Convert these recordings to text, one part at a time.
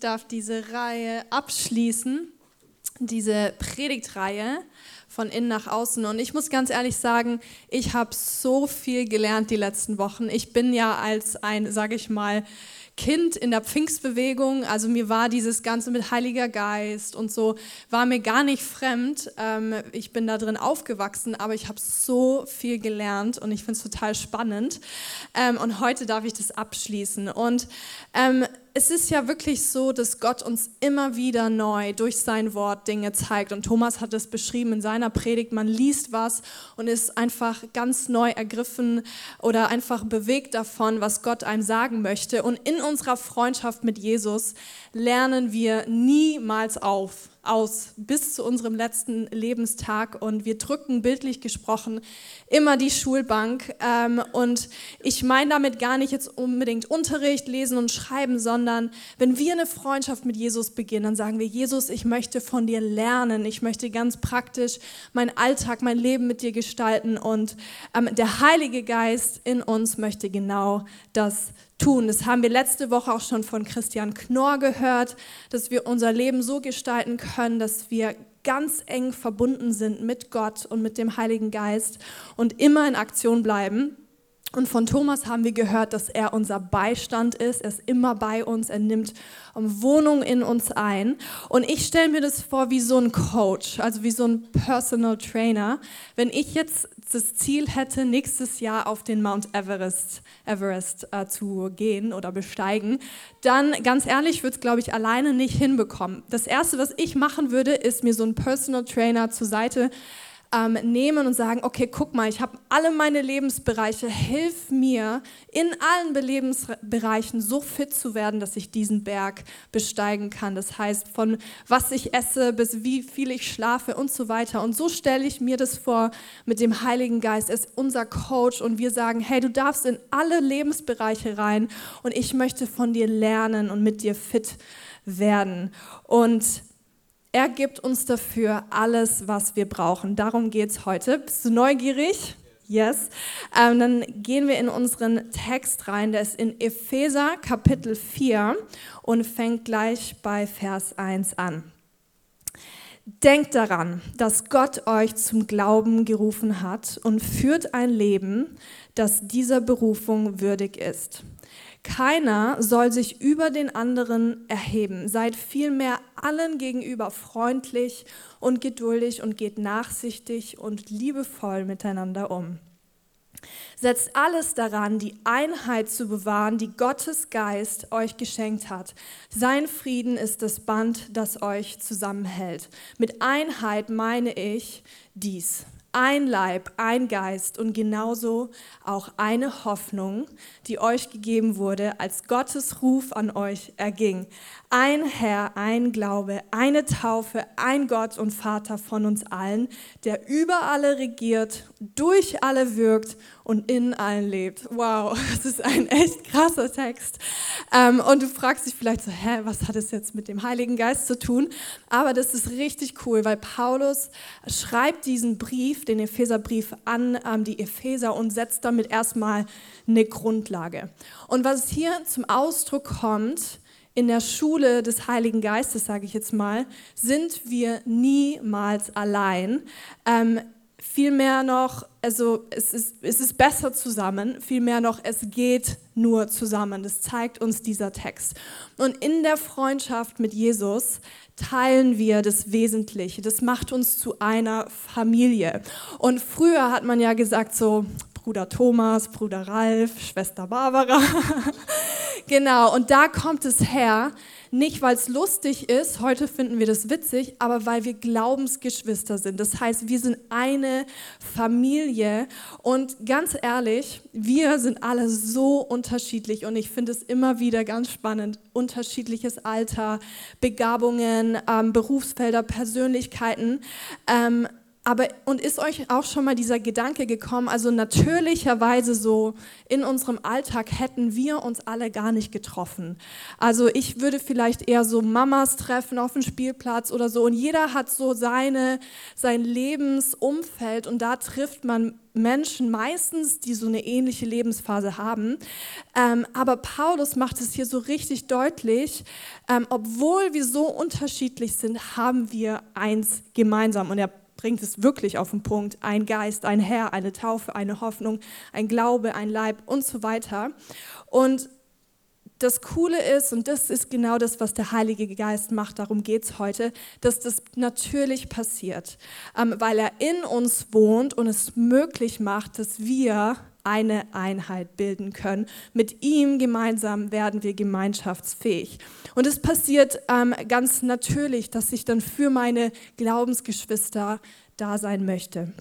Darf diese Reihe abschließen, diese Predigtreihe von innen nach außen. Und ich muss ganz ehrlich sagen, ich habe so viel gelernt die letzten Wochen. Ich bin ja als ein, sage ich mal, Kind in der Pfingstbewegung, also mir war dieses Ganze mit Heiliger Geist und so, war mir gar nicht fremd. Ähm, ich bin da drin aufgewachsen, aber ich habe so viel gelernt und ich finde es total spannend. Ähm, und heute darf ich das abschließen. Und ähm, es ist ja wirklich so, dass Gott uns immer wieder neu durch sein Wort Dinge zeigt. Und Thomas hat es beschrieben in seiner Predigt. Man liest was und ist einfach ganz neu ergriffen oder einfach bewegt davon, was Gott einem sagen möchte. Und in unserer Freundschaft mit Jesus lernen wir niemals auf aus bis zu unserem letzten Lebenstag und wir drücken bildlich gesprochen immer die Schulbank. Ähm, und ich meine damit gar nicht jetzt unbedingt Unterricht, Lesen und Schreiben, sondern wenn wir eine Freundschaft mit Jesus beginnen, dann sagen wir, Jesus, ich möchte von dir lernen, ich möchte ganz praktisch meinen Alltag, mein Leben mit dir gestalten und ähm, der Heilige Geist in uns möchte genau das tun. Das haben wir letzte Woche auch schon von Christian Knorr gehört, dass wir unser Leben so gestalten können, dass wir ganz eng verbunden sind mit Gott und mit dem Heiligen Geist und immer in Aktion bleiben. Und von Thomas haben wir gehört, dass er unser Beistand ist. Er ist immer bei uns. Er nimmt Wohnung in uns ein. Und ich stelle mir das vor wie so ein Coach, also wie so ein Personal Trainer. Wenn ich jetzt das Ziel hätte, nächstes Jahr auf den Mount Everest, Everest äh, zu gehen oder besteigen, dann ganz ehrlich würde es, glaube ich, alleine nicht hinbekommen. Das Erste, was ich machen würde, ist mir so einen Personal Trainer zur Seite ähm, nehmen und sagen, okay, guck mal, ich habe alle meine Lebensbereiche, hilf mir in allen Lebensbereichen so fit zu werden, dass ich diesen Berg besteigen kann. Das heißt, von was ich esse bis wie viel ich schlafe und so weiter. Und so stelle ich mir das vor mit dem Heiligen Geist. Er ist unser Coach und wir sagen, hey, du darfst in alle Lebensbereiche rein und ich möchte von dir lernen und mit dir fit werden. Und er gibt uns dafür alles, was wir brauchen. Darum geht es heute. Bist du neugierig? Yes. Ähm, dann gehen wir in unseren Text rein. Der ist in Epheser Kapitel 4 und fängt gleich bei Vers 1 an. Denkt daran, dass Gott euch zum Glauben gerufen hat und führt ein Leben, das dieser Berufung würdig ist. Keiner soll sich über den anderen erheben. Seid vielmehr allen gegenüber freundlich und geduldig und geht nachsichtig und liebevoll miteinander um. Setzt alles daran, die Einheit zu bewahren, die Gottes Geist euch geschenkt hat. Sein Frieden ist das Band, das euch zusammenhält. Mit Einheit meine ich dies ein Leib, ein Geist und genauso auch eine Hoffnung, die euch gegeben wurde, als Gottes Ruf an euch erging. Ein Herr, ein Glaube, eine Taufe, ein Gott und Vater von uns allen, der über alle regiert, durch alle wirkt und in allen lebt. Wow, das ist ein echt krasser Text. Ähm, und du fragst dich vielleicht so, hä, was hat es jetzt mit dem Heiligen Geist zu tun? Aber das ist richtig cool, weil Paulus schreibt diesen Brief, den Epheserbrief an ähm, die Epheser und setzt damit erstmal eine Grundlage. Und was hier zum Ausdruck kommt, in der Schule des Heiligen Geistes, sage ich jetzt mal, sind wir niemals allein. Ähm, vielmehr noch, also es ist, es ist besser zusammen, vielmehr noch, es geht nur zusammen. Das zeigt uns dieser Text. Und in der Freundschaft mit Jesus teilen wir das Wesentliche. Das macht uns zu einer Familie. Und früher hat man ja gesagt so, Bruder Thomas, Bruder Ralf, Schwester Barbara. genau, und da kommt es her, Nicht, weil es lustig ist, heute finden wir das witzig, aber weil wir Glaubensgeschwister sind. Das heißt, wir sind eine Familie. Und ganz ehrlich, wir sind alle so unterschiedlich und ich finde es immer wieder ganz spannend. Unterschiedliches Alter, Begabungen, ähm, Berufsfelder, Persönlichkeiten. Ähm, aber und ist euch auch schon mal dieser Gedanke gekommen, also natürlicherweise so in unserem Alltag hätten wir uns alle gar nicht getroffen. Also ich würde vielleicht eher so Mamas treffen auf dem Spielplatz oder so und jeder hat so seine, sein Lebensumfeld und da trifft man Menschen meistens, die so eine ähnliche Lebensphase haben. Ähm, aber Paulus macht es hier so richtig deutlich, ähm, obwohl wir so unterschiedlich sind, haben wir eins gemeinsam. Und er bringt es wirklich auf den Punkt. Ein Geist, ein Herr, eine Taufe, eine Hoffnung, ein Glaube, ein Leib und so weiter. Und das Coole ist, und das ist genau das, was der Heilige Geist macht, darum geht es heute, dass das natürlich passiert, ähm, weil er in uns wohnt und es möglich macht, dass wir eine Einheit bilden können. Mit ihm gemeinsam werden wir gemeinschaftsfähig. Und es passiert ähm, ganz natürlich, dass ich dann für meine Glaubensgeschwister da sein möchte.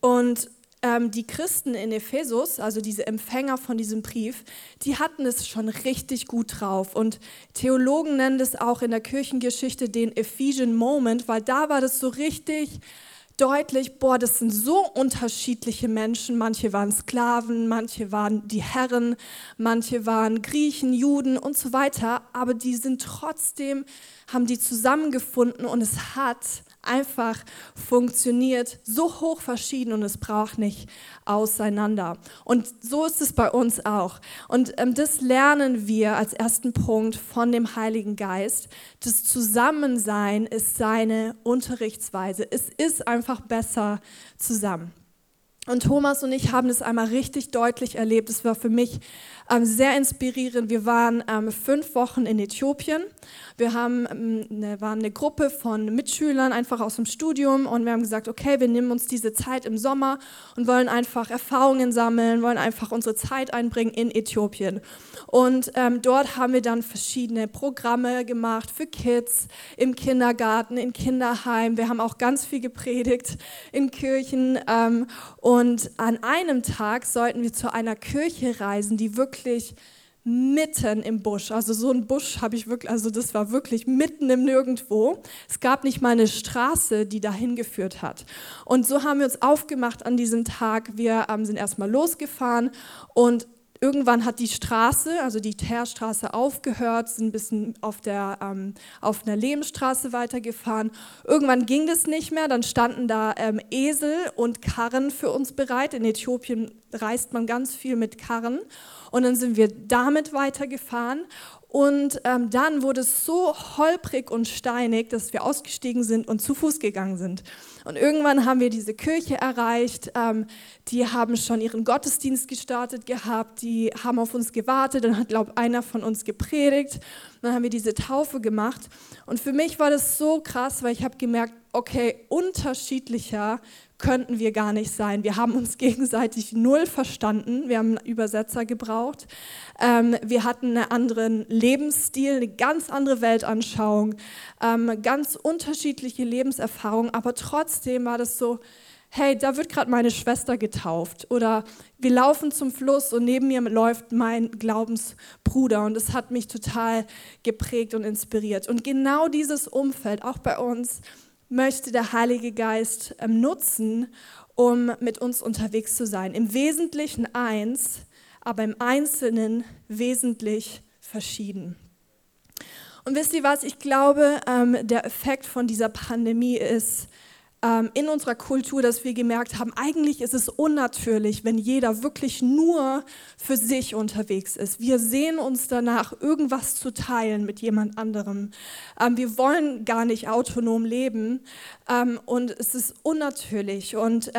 Und ähm, die Christen in Ephesus, also diese Empfänger von diesem Brief, die hatten es schon richtig gut drauf. Und Theologen nennen das auch in der Kirchengeschichte den Ephesian Moment, weil da war das so richtig deutlich, boah, das sind so unterschiedliche Menschen. Manche waren Sklaven, manche waren die Herren, manche waren Griechen, Juden und so weiter. Aber die sind trotzdem, haben die zusammengefunden und es hat einfach funktioniert, so hoch verschieden und es braucht nicht auseinander. Und so ist es bei uns auch. Und ähm, das lernen wir als ersten Punkt von dem Heiligen Geist. Das Zusammensein ist seine Unterrichtsweise. Es ist einfach besser zusammen. Und Thomas und ich haben das einmal richtig deutlich erlebt. Es war für mich ähm, sehr inspirierend. Wir waren ähm, fünf Wochen in Äthiopien. Wir haben, ähm, ne, waren eine Gruppe von Mitschülern einfach aus dem Studium und wir haben gesagt, okay, wir nehmen uns diese Zeit im Sommer und wollen einfach Erfahrungen sammeln, wollen einfach unsere Zeit einbringen in Äthiopien. Und ähm, dort haben wir dann verschiedene Programme gemacht für Kids, im Kindergarten, im Kinderheim. Wir haben auch ganz viel gepredigt in Kirchen. Ähm, und an einem Tag sollten wir zu einer Kirche reisen, die wirklich mitten im Busch. Also so ein Busch habe ich wirklich, also das war wirklich mitten im Nirgendwo. Es gab nicht mal eine Straße, die dahin geführt hat. Und so haben wir uns aufgemacht an diesem Tag. Wir ähm, sind erstmal losgefahren und irgendwann hat die Straße, also die Teerstraße aufgehört, sind ein bisschen auf, der, ähm, auf einer Lehmstraße weitergefahren. Irgendwann ging das nicht mehr, dann standen da ähm, Esel und Karren für uns bereit. In Äthiopien reist man ganz viel mit Karren. Und dann sind wir damit weitergefahren und ähm, dann wurde es so holprig und steinig, dass wir ausgestiegen sind und zu Fuß gegangen sind. Und irgendwann haben wir diese Kirche erreicht. Ähm, die haben schon ihren Gottesdienst gestartet gehabt. Die haben auf uns gewartet. Dann hat, glaube einer von uns gepredigt. Dann haben wir diese Taufe gemacht. Und für mich war das so krass, weil ich habe gemerkt, okay, unterschiedlicher könnten wir gar nicht sein. Wir haben uns gegenseitig null verstanden. Wir haben einen Übersetzer gebraucht. Ähm, wir hatten einen anderen Lebensstil, eine ganz andere Weltanschauung, ähm, ganz unterschiedliche Lebenserfahrungen. Aber trotzdem war das so, hey, da wird gerade meine Schwester getauft. Oder wir laufen zum Fluss und neben mir läuft mein Glaubensbruder. Und das hat mich total geprägt und inspiriert. Und genau dieses Umfeld, auch bei uns, möchte der Heilige Geist ähm, nutzen, um mit uns unterwegs zu sein. Im Wesentlichen eins, aber im Einzelnen wesentlich verschieden. Und wisst ihr was, ich glaube, ähm, der Effekt von dieser Pandemie ist, ähm, in unserer Kultur, dass wir gemerkt haben, eigentlich ist es unnatürlich, wenn jeder wirklich nur für sich unterwegs ist. Wir sehen uns danach, irgendwas zu teilen mit jemand anderem. Ähm, wir wollen gar nicht autonom leben ähm, und es ist unnatürlich. Und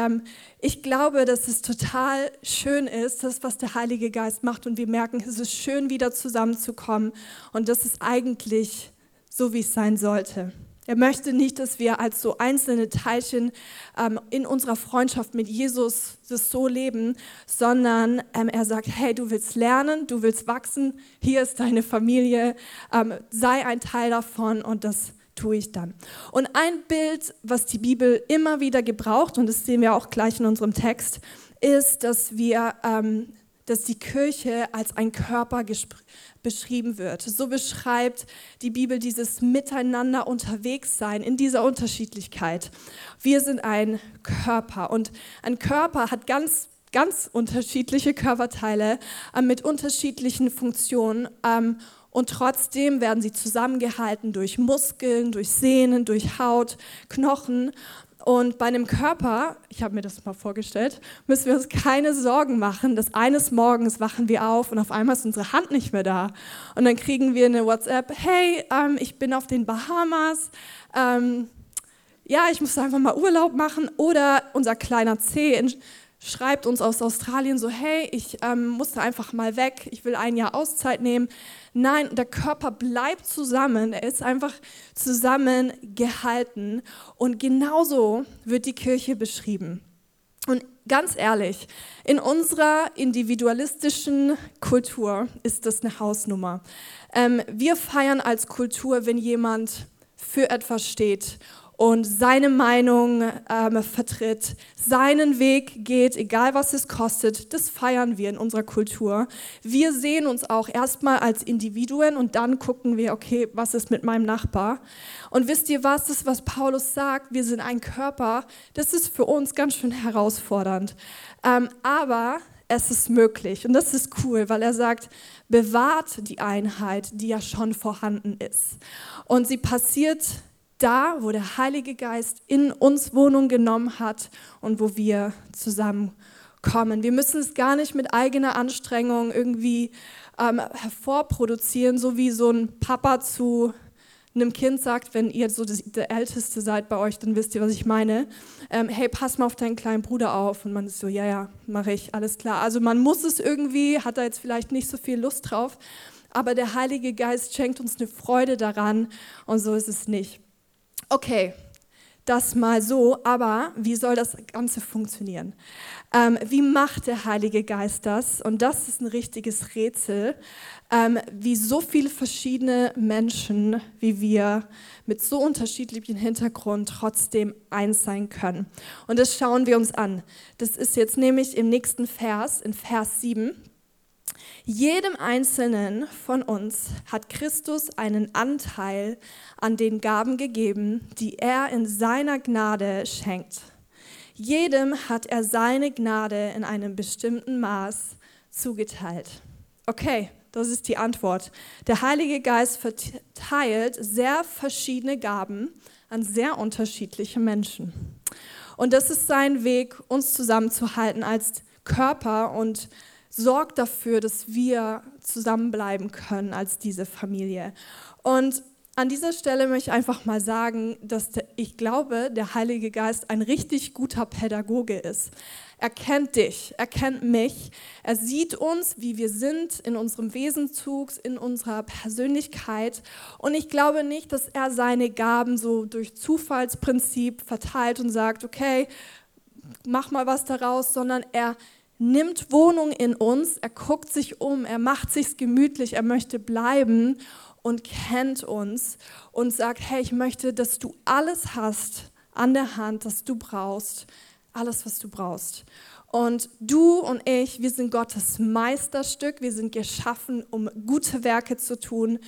ich glaube, dass es total schön ist, das, was der Heilige Geist macht und wir merken, es ist schön, wieder zusammenzukommen und das ist eigentlich so, wie es sein sollte. Er möchte nicht, dass wir als so einzelne Teilchen ähm, in unserer Freundschaft mit Jesus das so leben, sondern ähm, er sagt, hey, du willst lernen, du willst wachsen, hier ist deine Familie, ähm, sei ein Teil davon und das tue ich dann. Und ein Bild, was die Bibel immer wieder gebraucht, und das sehen wir auch gleich in unserem Text, ist, dass wir, ähm, dass die Kirche als ein Körper beschrieben wird. So beschreibt die Bibel dieses Miteinander unterwegs sein in dieser Unterschiedlichkeit. Wir sind ein Körper und ein Körper hat ganz ganz unterschiedliche Körperteile äh, mit unterschiedlichen Funktionen. Ähm, und trotzdem werden sie zusammengehalten durch Muskeln, durch Sehnen, durch Haut, Knochen. Und bei einem Körper, ich habe mir das mal vorgestellt, müssen wir uns keine Sorgen machen, dass eines Morgens wachen wir auf und auf einmal ist unsere Hand nicht mehr da. Und dann kriegen wir eine WhatsApp, hey, ähm, ich bin auf den Bahamas, ähm, ja, ich muss einfach mal Urlaub machen. Oder unser kleiner C schreibt uns aus Australien so, hey, ich ähm, musste einfach mal weg, ich will ein Jahr Auszeit nehmen. Nein, der Körper bleibt zusammen, er ist einfach zusammengehalten. Und genauso wird die Kirche beschrieben. Und ganz ehrlich, in unserer individualistischen Kultur ist das eine Hausnummer. Ähm, wir feiern als Kultur, wenn jemand für etwas steht und seine Meinung ähm, vertritt, seinen Weg geht, egal was es kostet, das feiern wir in unserer Kultur. Wir sehen uns auch erstmal als Individuen und dann gucken wir, okay, was ist mit meinem Nachbar? Und wisst ihr was, das was Paulus sagt, wir sind ein Körper, das ist für uns ganz schön herausfordernd. Ähm, aber es ist möglich und das ist cool, weil er sagt, bewahrt die Einheit, die ja schon vorhanden ist. Und sie passiert da, wo der Heilige Geist in uns Wohnung genommen hat und wo wir zusammenkommen. Wir müssen es gar nicht mit eigener Anstrengung irgendwie ähm, hervorproduzieren, so wie so ein Papa zu einem Kind sagt, wenn ihr so das, der Älteste seid bei euch, dann wisst ihr, was ich meine. Ähm, hey, pass mal auf deinen kleinen Bruder auf. Und man ist so, ja, ja, mache ich, alles klar. Also man muss es irgendwie, hat da jetzt vielleicht nicht so viel Lust drauf, aber der Heilige Geist schenkt uns eine Freude daran und so ist es nicht. Okay, das mal so, aber wie soll das Ganze funktionieren? Ähm, wie macht der Heilige Geist das? Und das ist ein richtiges Rätsel, ähm, wie so viele verschiedene Menschen wie wir mit so unterschiedlichem Hintergrund trotzdem eins sein können. Und das schauen wir uns an. Das ist jetzt nämlich im nächsten Vers, in Vers 7. Jedem Einzelnen von uns hat Christus einen Anteil an den Gaben gegeben, die er in seiner Gnade schenkt. Jedem hat er seine Gnade in einem bestimmten Maß zugeteilt. Okay, das ist die Antwort. Der Heilige Geist verteilt sehr verschiedene Gaben an sehr unterschiedliche Menschen. Und das ist sein Weg, uns zusammenzuhalten als Körper und sorgt dafür, dass wir zusammenbleiben können als diese Familie. Und an dieser Stelle möchte ich einfach mal sagen, dass ich glaube, der Heilige Geist ein richtig guter Pädagoge ist. Er kennt dich, er kennt mich, er sieht uns, wie wir sind in unserem Wesenzug, in unserer Persönlichkeit. Und ich glaube nicht, dass er seine Gaben so durch Zufallsprinzip verteilt und sagt, okay, mach mal was daraus, sondern er nimmt Wohnung in uns, er guckt sich um, er macht sich's gemütlich, er möchte bleiben und kennt uns und sagt, hey, ich möchte, dass du alles hast an der Hand, das du brauchst, alles, was du brauchst. Und du und ich, wir sind Gottes Meisterstück. Wir sind geschaffen, um gute Werke zu tun.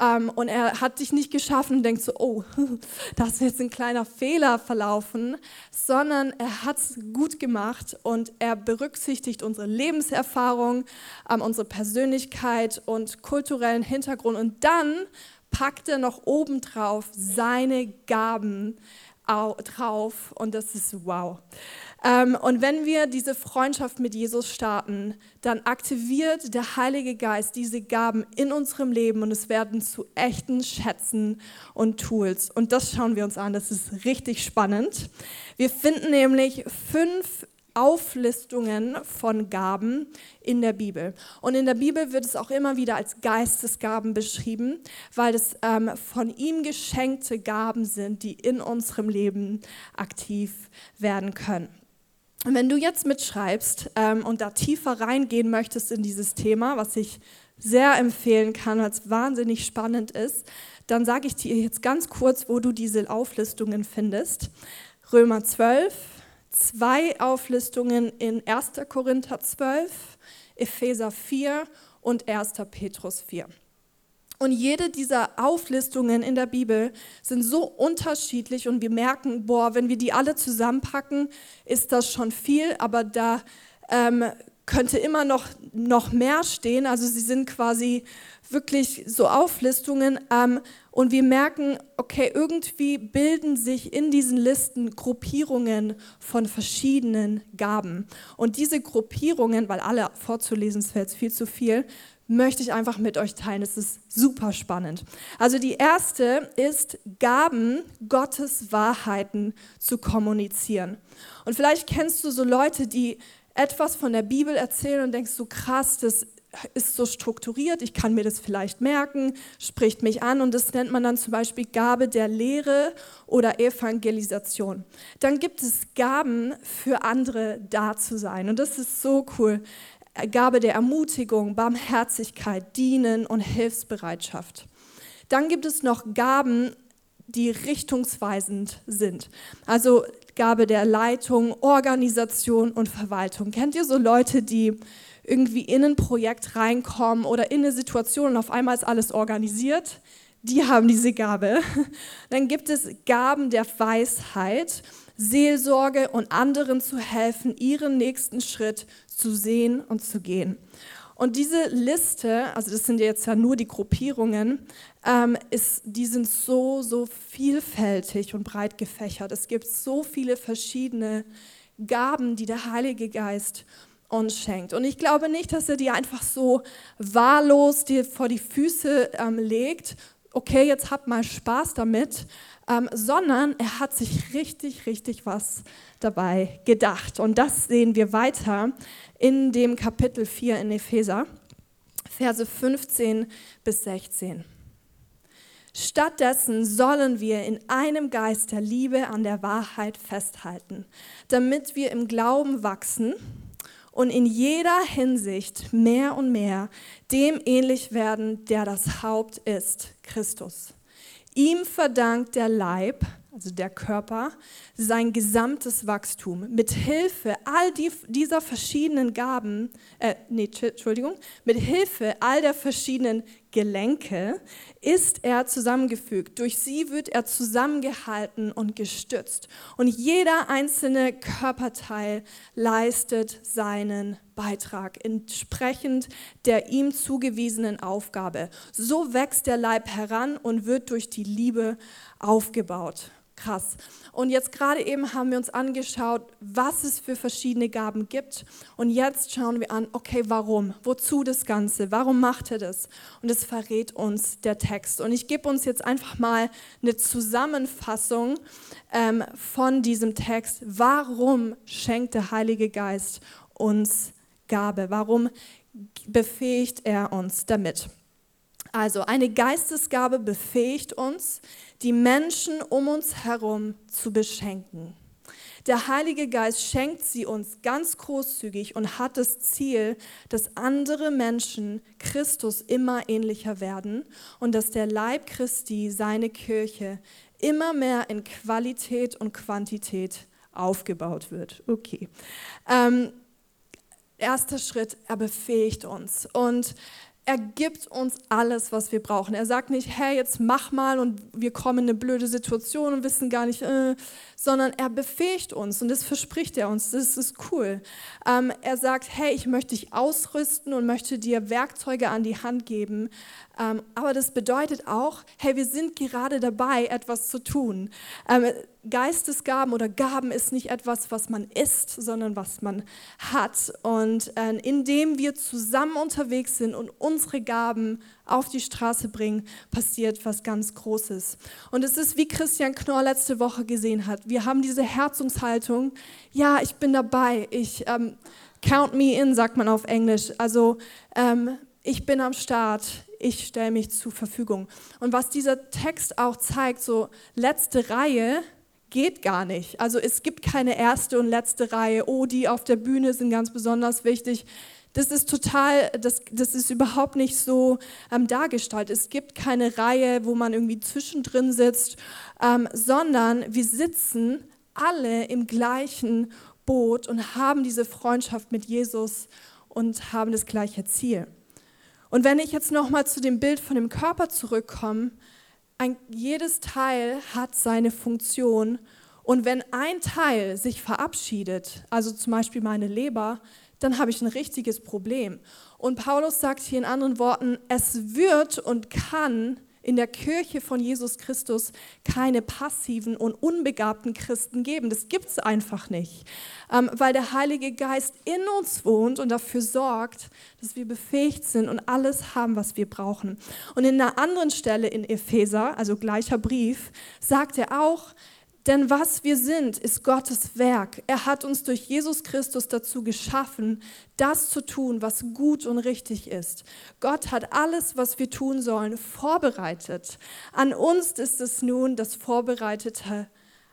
Ähm, und er hat dich nicht geschaffen und denkt so, oh, das ist jetzt ein kleiner Fehler verlaufen, sondern er hat es gut gemacht und er berücksichtigt unsere Lebenserfahrung, ähm, unsere Persönlichkeit und kulturellen Hintergrund. Und dann packt er noch obendrauf seine Gaben drauf und das ist wow. Ähm, und wenn wir diese Freundschaft mit Jesus starten, dann aktiviert der Heilige Geist diese Gaben in unserem Leben und es werden zu echten Schätzen und Tools. Und das schauen wir uns an, das ist richtig spannend. Wir finden nämlich fünf Auflistungen von Gaben in der Bibel. Und in der Bibel wird es auch immer wieder als Geistesgaben beschrieben, weil es ähm, von ihm geschenkte Gaben sind, die in unserem Leben aktiv werden können. Und wenn du jetzt mitschreibst ähm, und da tiefer reingehen möchtest in dieses Thema, was ich sehr empfehlen kann, weil es wahnsinnig spannend ist, dann sage ich dir jetzt ganz kurz, wo du diese Auflistungen findest. Römer 12, zwei Auflistungen in 1. Korinther 12, Epheser 4 und 1. Petrus 4. Und jede dieser Auflistungen in der Bibel sind so unterschiedlich und wir merken, boah, wenn wir die alle zusammenpacken, ist das schon viel, aber da ähm, könnte immer noch, noch mehr stehen. Also sie sind quasi wirklich so Auflistungen. Ähm, und wir merken, okay, irgendwie bilden sich in diesen Listen Gruppierungen von verschiedenen Gaben. Und diese Gruppierungen, weil alle vorzulesen, ist jetzt viel zu viel, möchte ich einfach mit euch teilen. Es ist super spannend. Also die erste ist Gaben, Gottes Wahrheiten zu kommunizieren. Und vielleicht kennst du so Leute, die etwas von der Bibel erzählen und denkst so krass, das ist so strukturiert, ich kann mir das vielleicht merken, spricht mich an und das nennt man dann zum Beispiel Gabe der Lehre oder Evangelisation. Dann gibt es Gaben für andere da zu sein und das ist so cool. Gabe der Ermutigung, Barmherzigkeit, Dienen und Hilfsbereitschaft. Dann gibt es noch Gaben, die richtungsweisend sind. Also Gabe der Leitung, Organisation und Verwaltung. Kennt ihr so Leute, die irgendwie in ein Projekt reinkommen oder in eine Situation und auf einmal ist alles organisiert? Die haben diese Gabe. Dann gibt es Gaben der Weisheit, Seelsorge und anderen zu helfen, ihren nächsten Schritt zu sehen und zu gehen. Und diese Liste, also das sind jetzt ja nur die Gruppierungen, ähm, ist, die sind so, so vielfältig und breit gefächert. Es gibt so viele verschiedene Gaben, die der Heilige Geist uns schenkt. Und ich glaube nicht, dass er die einfach so wahllos dir vor die Füße ähm, legt, okay, jetzt habt mal Spaß damit, ähm, sondern er hat sich richtig, richtig was dabei gedacht. Und das sehen wir weiter in dem Kapitel 4 in Epheser, Verse 15 bis 16. Stattdessen sollen wir in einem Geist der Liebe an der Wahrheit festhalten, damit wir im Glauben wachsen und in jeder Hinsicht mehr und mehr dem ähnlich werden, der das Haupt ist, Christus. Ihm verdankt der Leib, also der Körper, sein gesamtes Wachstum. Mit Hilfe all die, dieser verschiedenen Gaben, äh, nee, Entschuldigung, mit Hilfe all der verschiedenen Gelenke ist er zusammengefügt. Durch sie wird er zusammengehalten und gestützt. Und jeder einzelne Körperteil leistet seinen Beitrag entsprechend der ihm zugewiesenen Aufgabe. So wächst der Leib heran und wird durch die Liebe aufgebaut krass. Und jetzt gerade eben haben wir uns angeschaut, was es für verschiedene Gaben gibt. Und jetzt schauen wir an, okay, warum? Wozu das Ganze? Warum macht er das? Und es verrät uns der Text. Und ich gebe uns jetzt einfach mal eine Zusammenfassung ähm, von diesem Text. Warum schenkt der Heilige Geist uns Gabe? Warum befähigt er uns damit? Also eine Geistesgabe befähigt uns, die Menschen um uns herum zu beschenken. Der Heilige Geist schenkt sie uns ganz großzügig und hat das Ziel, dass andere Menschen Christus immer ähnlicher werden und dass der Leib Christi, seine Kirche, immer mehr in Qualität und Quantität aufgebaut wird. Okay. Ähm, erster Schritt, er befähigt uns. Und er gibt uns alles, was wir brauchen. Er sagt nicht, hey, jetzt mach mal und wir kommen in eine blöde Situation und wissen gar nicht, äh, sondern er befähigt uns und das verspricht er uns. Das ist cool. Ähm, er sagt, hey, ich möchte dich ausrüsten und möchte dir Werkzeuge an die Hand geben. Ähm, aber das bedeutet auch, hey, wir sind gerade dabei, etwas zu tun. Ähm, Geistesgaben oder Gaben ist nicht etwas, was man ist, sondern was man hat. Und äh, indem wir zusammen unterwegs sind und uns unsere Gaben auf die Straße bringen, passiert was ganz Großes. Und es ist, wie Christian Knorr letzte Woche gesehen hat. Wir haben diese Herzungshaltung. Ja, ich bin dabei. Ich ähm, count me in, sagt man auf Englisch. Also ähm, ich bin am Start. Ich stelle mich zur Verfügung. Und was dieser Text auch zeigt, so letzte Reihe, geht gar nicht. Also es gibt keine erste und letzte Reihe. Oh, die auf der Bühne sind ganz besonders wichtig. Das ist total, das, das ist überhaupt nicht so ähm, dargestellt. Es gibt keine Reihe, wo man irgendwie zwischendrin sitzt, ähm, sondern wir sitzen alle im gleichen Boot und haben diese Freundschaft mit Jesus und haben das gleiche Ziel. Und wenn ich jetzt nochmal zu dem Bild von dem Körper zurückkomme, ein, jedes Teil hat seine Funktion. Und wenn ein Teil sich verabschiedet, also zum Beispiel meine Leber, dann habe ich ein richtiges Problem. Und Paulus sagt hier in anderen Worten, es wird und kann in der Kirche von Jesus Christus keine passiven und unbegabten Christen geben. Das gibt es einfach nicht, ähm, weil der Heilige Geist in uns wohnt und dafür sorgt, dass wir befähigt sind und alles haben, was wir brauchen. Und in einer anderen Stelle in Epheser, also gleicher Brief, sagt er auch, denn was wir sind, ist Gottes Werk. Er hat uns durch Jesus Christus dazu geschaffen, das zu tun, was gut und richtig ist. Gott hat alles, was wir tun sollen, vorbereitet. An uns ist es nun, das Vorbereitete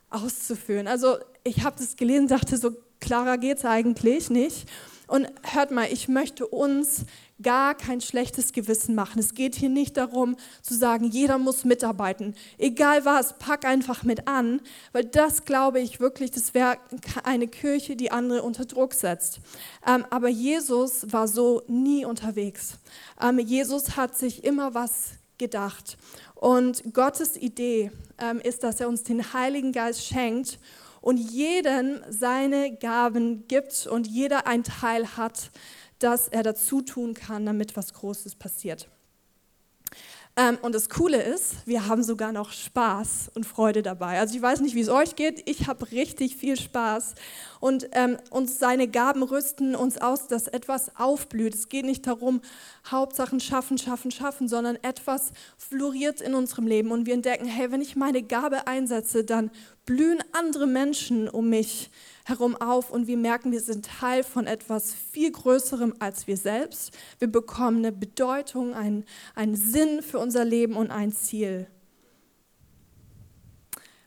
auszuführen. Also ich habe das gelesen, dachte, so klarer geht es eigentlich nicht. Und hört mal, ich möchte uns gar kein schlechtes Gewissen machen. Es geht hier nicht darum zu sagen, jeder muss mitarbeiten. Egal was, pack einfach mit an, weil das glaube ich wirklich, das wäre eine Kirche, die andere unter Druck setzt. Ähm, aber Jesus war so nie unterwegs. Ähm, Jesus hat sich immer was gedacht. Und Gottes Idee ähm, ist, dass er uns den Heiligen Geist schenkt und jedem seine Gaben gibt und jeder ein Teil hat, das er dazu tun kann, damit was Großes passiert. Ähm, und das Coole ist, wir haben sogar noch Spaß und Freude dabei. Also ich weiß nicht, wie es euch geht, ich habe richtig viel Spaß. Und ähm, uns seine Gaben rüsten uns aus, dass etwas aufblüht. Es geht nicht darum, Hauptsachen schaffen, schaffen, schaffen, sondern etwas floriert in unserem Leben. Und wir entdecken, hey, wenn ich meine Gabe einsetze, dann blühen andere Menschen um mich herum auf und wir merken, wir sind Teil von etwas viel Größerem als wir selbst. Wir bekommen eine Bedeutung, einen, einen Sinn für unser Leben und ein Ziel.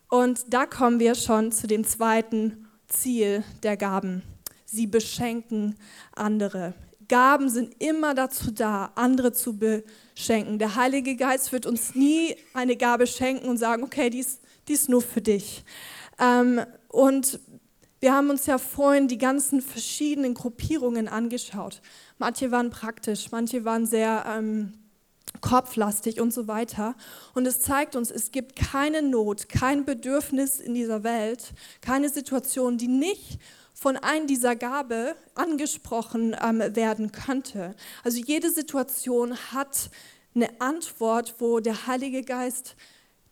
Und da kommen wir schon zu dem zweiten Ziel der Gaben. Sie beschenken andere. Gaben sind immer dazu da, andere zu beschenken. Der Heilige Geist wird uns nie eine Gabe schenken und sagen, okay, die ist, die ist nur für dich. Ähm, und wir haben uns ja vorhin die ganzen verschiedenen Gruppierungen angeschaut. Manche waren praktisch, manche waren sehr ähm, kopflastig und so weiter. Und es zeigt uns, es gibt keine Not, kein Bedürfnis in dieser Welt, keine Situation, die nicht von einem dieser Gabe angesprochen ähm, werden könnte. Also jede Situation hat eine Antwort, wo der Heilige Geist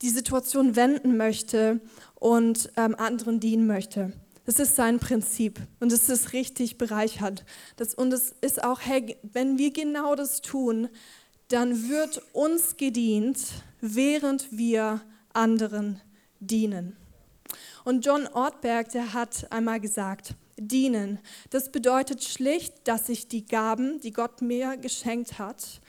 die Situation wenden möchte und ähm, anderen dienen möchte. Das ist sein Prinzip und es ist richtig bereichernd. Das, und es ist auch, hey, wenn wir genau das tun, dann wird uns gedient, während wir anderen dienen. Und John Ortberg, der hat einmal gesagt, dienen, das bedeutet schlicht, dass ich die Gaben, die Gott mir geschenkt hat,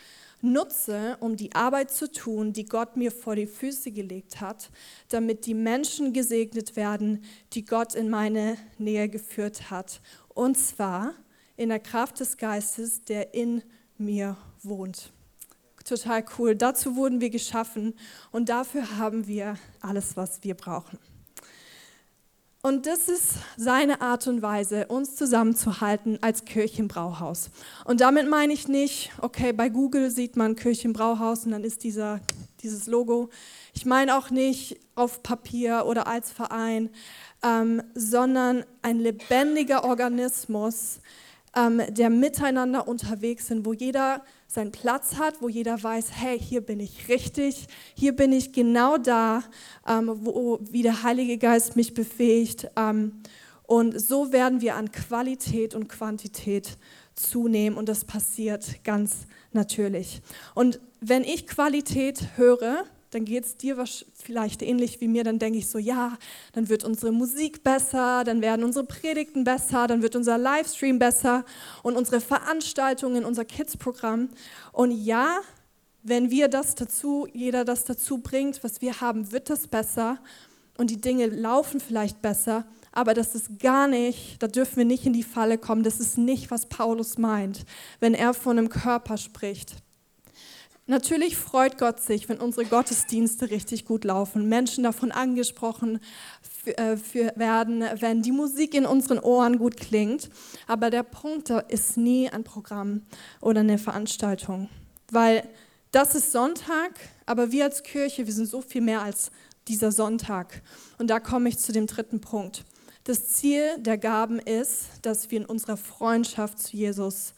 nutze, um die Arbeit zu tun, die Gott mir vor die Füße gelegt hat, damit die Menschen gesegnet werden, die Gott in meine Nähe geführt hat. Und zwar in der Kraft des Geistes, der in mir wohnt. Total cool. Dazu wurden wir geschaffen und dafür haben wir alles, was wir brauchen. Und das ist seine Art und Weise, uns zusammenzuhalten als Kirchenbrauhaus. Und damit meine ich nicht, okay, bei Google sieht man Kirchenbrauhaus und dann ist dieser, dieses Logo. Ich meine auch nicht auf Papier oder als Verein, ähm, sondern ein lebendiger Organismus, ähm, der miteinander unterwegs sind, wo jeder seinen Platz hat, wo jeder weiß, hey, hier bin ich richtig, hier bin ich genau da, ähm, wo wie der Heilige Geist mich befähigt. Ähm, Und so werden wir an Qualität und Quantität zunehmen und das passiert ganz natürlich. Und wenn ich Qualität höre, dann geht es dir vielleicht ähnlich wie mir, dann denke ich so, ja, dann wird unsere Musik besser, dann werden unsere Predigten besser, dann wird unser Livestream besser und unsere Veranstaltungen, unser Kids-Programm. Und ja, wenn wir das dazu, jeder das dazu bringt, was wir haben, wird das besser und die Dinge laufen vielleicht besser, aber das ist gar nicht, da dürfen wir nicht in die Falle kommen, das ist nicht, was Paulus meint, wenn er von einem Körper spricht. Natürlich freut Gott sich, wenn unsere Gottesdienste richtig gut laufen, Menschen davon angesprochen äh, werden, wenn die Musik in unseren Ohren gut klingt. Aber der Punkt ist nie ein Programm oder eine Veranstaltung, weil das ist Sonntag, aber wir als Kirche, wir sind so viel mehr als dieser Sonntag. Und da komme ich zu dem dritten Punkt. Das Ziel der Gaben ist, dass wir in unserer Freundschaft zu Jesus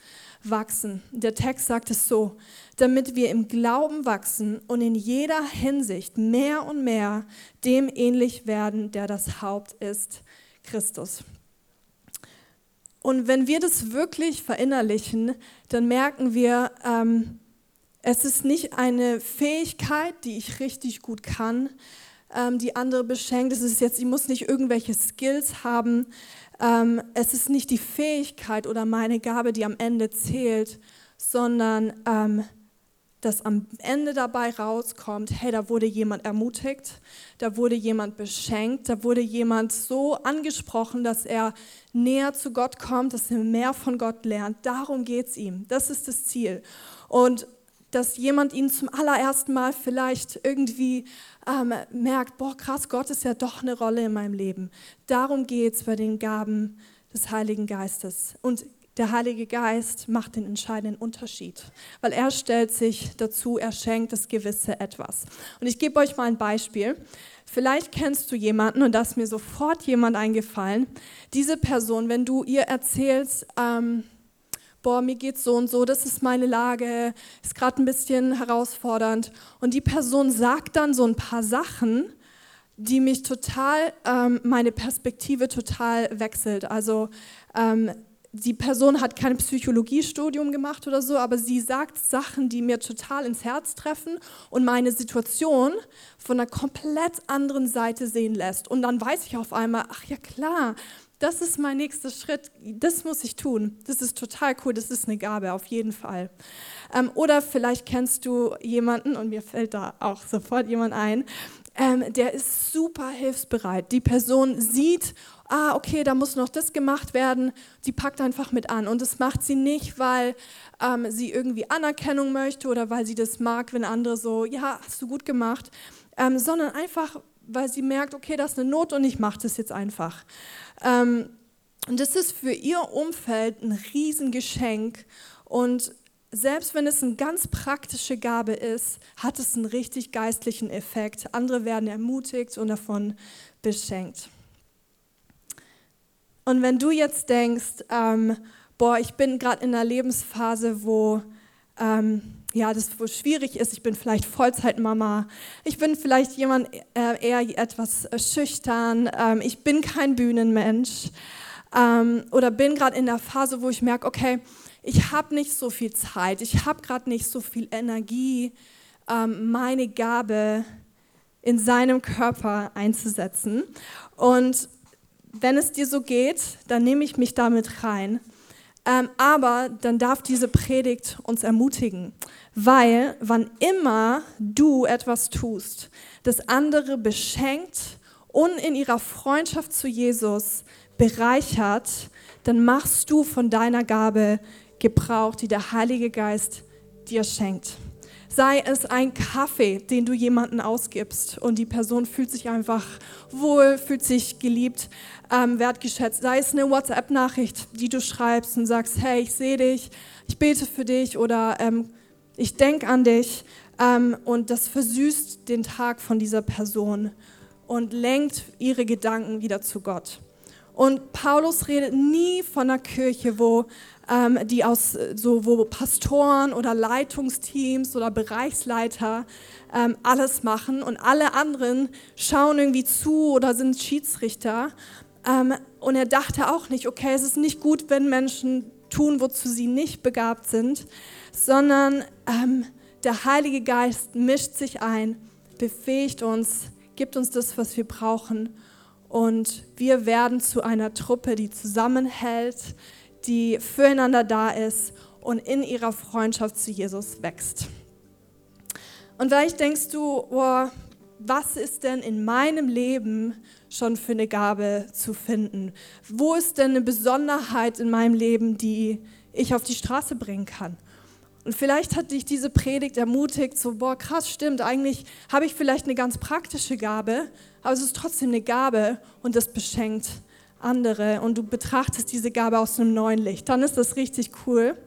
wachsen. Der Text sagt es so, damit wir im Glauben wachsen und in jeder Hinsicht mehr und mehr dem ähnlich werden, der das Haupt ist, Christus. Und wenn wir das wirklich verinnerlichen, dann merken wir, ähm, es ist nicht eine Fähigkeit, die ich richtig gut kann, ähm, die andere beschenkt. Es ist jetzt, ich muss nicht irgendwelche Skills haben, ähm, es ist nicht die Fähigkeit oder meine Gabe, die am Ende zählt, sondern ähm, dass am Ende dabei rauskommt, hey, da wurde jemand ermutigt, da wurde jemand beschenkt, da wurde jemand so angesprochen, dass er näher zu Gott kommt, dass er mehr von Gott lernt. Darum geht es ihm. Das ist das Ziel. Und dass jemand ihn zum allerersten Mal vielleicht irgendwie ähm, merkt, boah, krass, Gott ist ja doch eine Rolle in meinem Leben. Darum geht es bei den Gaben des Heiligen Geistes. Und der Heilige Geist macht den entscheidenden Unterschied, weil er stellt sich dazu, er schenkt das gewisse Etwas. Und ich gebe euch mal ein Beispiel. Vielleicht kennst du jemanden, und da ist mir sofort jemand eingefallen, diese Person, wenn du ihr erzählst, ähm, boah, mir geht's so und so, das ist meine Lage, ist gerade ein bisschen herausfordernd. Und die Person sagt dann so ein paar Sachen, die mich total, ähm, meine Perspektive total wechselt. Also ähm, die Person hat kein Psychologiestudium gemacht oder so, aber sie sagt Sachen, die mir total ins Herz treffen und meine Situation von einer komplett anderen Seite sehen lässt. Und dann weiß ich auf einmal, ach ja klar, das ist mein nächster Schritt, das muss ich tun. Das ist total cool, das ist eine Gabe, auf jeden Fall. Ähm, oder vielleicht kennst du jemanden, und mir fällt da auch sofort jemand ein, ähm, der ist super hilfsbereit. Die Person sieht, ah, okay, da muss noch das gemacht werden, die packt einfach mit an. Und das macht sie nicht, weil ähm, sie irgendwie Anerkennung möchte oder weil sie das mag, wenn andere so, ja, hast du gut gemacht, ähm, sondern einfach, weil sie merkt, okay, das ist eine Not und ich mache das jetzt einfach. Ähm, und das ist für ihr Umfeld ein Riesengeschenk. Und selbst wenn es eine ganz praktische Gabe ist, hat es einen richtig geistlichen Effekt. Andere werden ermutigt und davon beschenkt. Und wenn du jetzt denkst, ähm, boah, ich bin gerade in einer Lebensphase, wo ähm, ja, das wo schwierig ist. Ich bin vielleicht Vollzeitmama. Ich bin vielleicht jemand äh, eher etwas äh, schüchtern. Ähm, ich bin kein Bühnenmensch. Ähm, oder bin gerade in der Phase, wo ich merke, okay, ich habe nicht so viel Zeit. Ich habe gerade nicht so viel Energie, ähm, meine Gabe in seinem Körper einzusetzen. Und wenn es dir so geht, dann nehme ich mich damit rein. Ähm, aber dann darf diese Predigt uns ermutigen, weil wann immer du etwas tust, das andere beschenkt und in ihrer Freundschaft zu Jesus bereichert, dann machst du von deiner Gabe Gebrauch, die der Heilige Geist dir schenkt. Sei es ein Kaffee, den du jemanden ausgibst und die Person fühlt sich einfach wohl, fühlt sich geliebt, ähm, wertgeschätzt. Sei es eine WhatsApp-Nachricht, die du schreibst und sagst, hey, ich sehe dich, ich bete für dich oder ähm, ich denke an dich. Ähm, und das versüßt den Tag von dieser Person und lenkt ihre Gedanken wieder zu Gott. Und Paulus redet nie von einer Kirche, wo ähm, die aus so wo Pastoren oder Leitungsteams oder Bereichsleiter ähm, alles machen und alle anderen schauen irgendwie zu oder sind Schiedsrichter. Ähm, Und er dachte auch nicht, okay, es ist nicht gut, wenn Menschen tun, wozu sie nicht begabt sind, sondern ähm, der Heilige Geist mischt sich ein, befähigt uns, gibt uns das, was wir brauchen. Und wir werden zu einer Truppe, die zusammenhält, die füreinander da ist und in ihrer Freundschaft zu Jesus wächst. Und vielleicht denkst du, oh, was ist denn in meinem Leben schon für eine Gabe zu finden? Wo ist denn eine Besonderheit in meinem Leben, die ich auf die Straße bringen kann? Und vielleicht hat dich diese Predigt ermutigt, so, boah, krass, stimmt, eigentlich habe ich vielleicht eine ganz praktische Gabe, aber es ist trotzdem eine Gabe und das beschenkt andere und du betrachtest diese Gabe aus einem neuen Licht. Dann ist das richtig cool.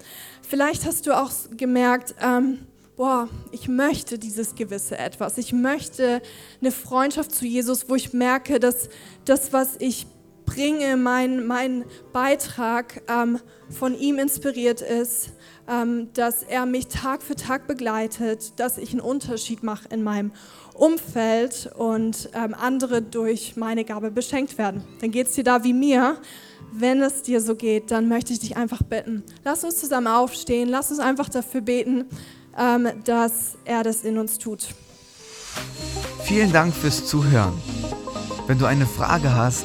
Vielleicht hast du auch gemerkt, ähm, boah, ich möchte dieses gewisse Etwas. Ich möchte eine Freundschaft zu Jesus, wo ich merke, dass das, was ich bringe, mein, mein Beitrag ähm, von ihm inspiriert ist, ähm, dass er mich Tag für Tag begleitet, dass ich einen Unterschied mache in meinem Umfeld und ähm, andere durch meine Gabe beschenkt werden. Dann geht es dir da wie mir. Wenn es dir so geht, dann möchte ich dich einfach bitten. Lass uns zusammen aufstehen, lass uns einfach dafür beten, ähm, dass er das in uns tut. Vielen Dank fürs Zuhören. Wenn du eine Frage hast,